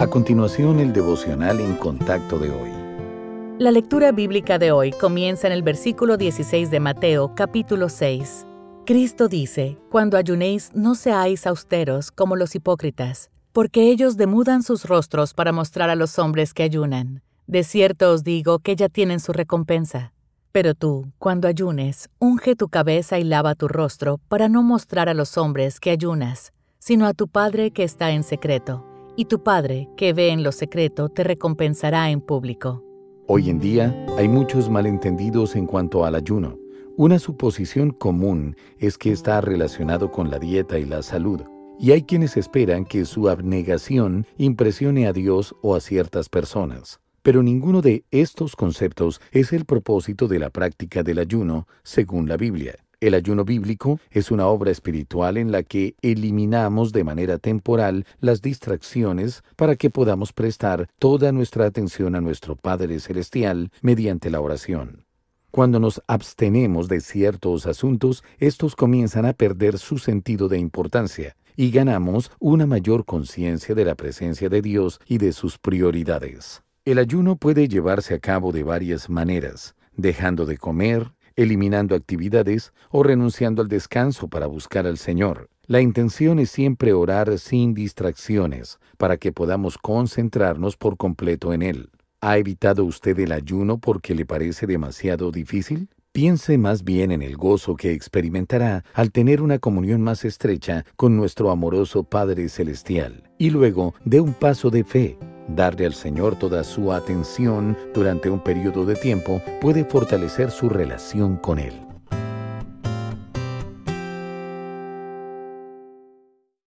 A continuación, el devocional en contacto de hoy. La lectura bíblica de hoy comienza en el versículo 16 de Mateo, capítulo 6. Cristo dice, Cuando ayunéis, no seáis austeros como los hipócritas, porque ellos demudan sus rostros para mostrar a los hombres que ayunan. De cierto os digo que ya tienen su recompensa. Pero tú, cuando ayunes, unge tu cabeza y lava tu rostro para no mostrar a los hombres que ayunas, sino a tu Padre que está en secreto y tu Padre, que ve en lo secreto, te recompensará en público. Hoy en día hay muchos malentendidos en cuanto al ayuno. Una suposición común es que está relacionado con la dieta y la salud, y hay quienes esperan que su abnegación impresione a Dios o a ciertas personas. Pero ninguno de estos conceptos es el propósito de la práctica del ayuno, según la Biblia. El ayuno bíblico es una obra espiritual en la que eliminamos de manera temporal las distracciones para que podamos prestar toda nuestra atención a nuestro Padre Celestial mediante la oración. Cuando nos abstenemos de ciertos asuntos, estos comienzan a perder su sentido de importancia y ganamos una mayor conciencia de la presencia de Dios y de sus prioridades. El ayuno puede llevarse a cabo de varias maneras, dejando de comer, eliminando actividades o renunciando al descanso para buscar al Señor. La intención es siempre orar sin distracciones, para que podamos concentrarnos por completo en Él. ¿Ha evitado usted el ayuno porque le parece demasiado difícil? Piense más bien en el gozo que experimentará al tener una comunión más estrecha con nuestro amoroso Padre Celestial. Y luego dé un paso de fe Darle al Señor toda su atención durante un periodo de tiempo puede fortalecer su relación con Él.